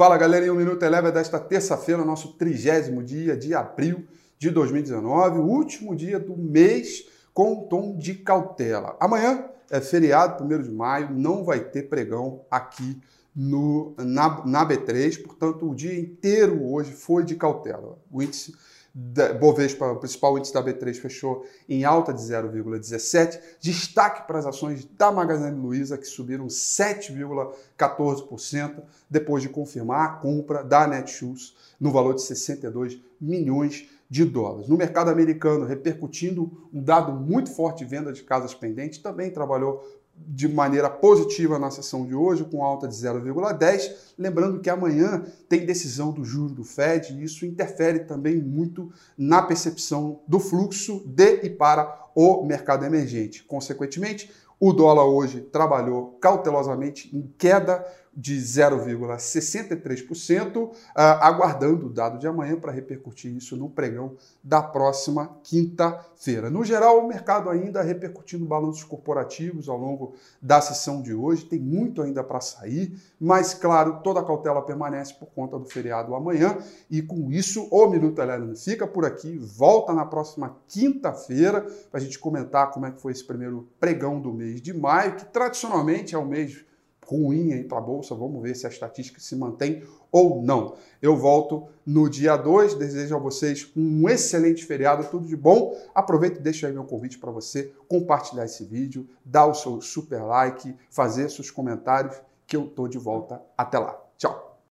Fala galera, em um minuto eleva desta terça-feira, nosso trigésimo dia de abril de 2019, o último dia do mês com um tom de cautela. Amanhã é feriado, 1 de maio, não vai ter pregão aqui no, na, na B3, portanto o dia inteiro hoje foi de cautela. O índice Bovespa, o principal índice da B3, fechou em alta de 0,17. Destaque para as ações da Magazine Luiza, que subiram 7,14%, depois de confirmar a compra da Netshoes no valor de 62 milhões de dólares. No mercado americano, repercutindo um dado muito forte de venda de casas pendentes, também trabalhou de maneira positiva na sessão de hoje, com alta de 0,10. Lembrando que amanhã tem decisão do juro do Fed e isso interfere também muito na percepção do fluxo de e para o mercado emergente. Consequentemente, o dólar hoje trabalhou cautelosamente em queda de 0,63%, ah, aguardando o dado de amanhã para repercutir isso no pregão da próxima quinta-feira. No geral, o mercado ainda repercutindo balanços corporativos ao longo da sessão de hoje, tem muito ainda para sair, mas claro, toda a cautela permanece por conta do feriado amanhã. E com isso o Minuto Helena fica por aqui, volta na próxima quinta-feira para a gente comentar como é que foi esse primeiro pregão do mês de maio, que tradicionalmente é o mês ruim aí para a Bolsa. Vamos ver se a estatística se mantém ou não. Eu volto no dia 2. Desejo a vocês um excelente feriado, tudo de bom. Aproveita e deixa aí meu convite para você compartilhar esse vídeo, dar o seu super like, fazer seus comentários, que eu estou de volta. Até lá. Tchau!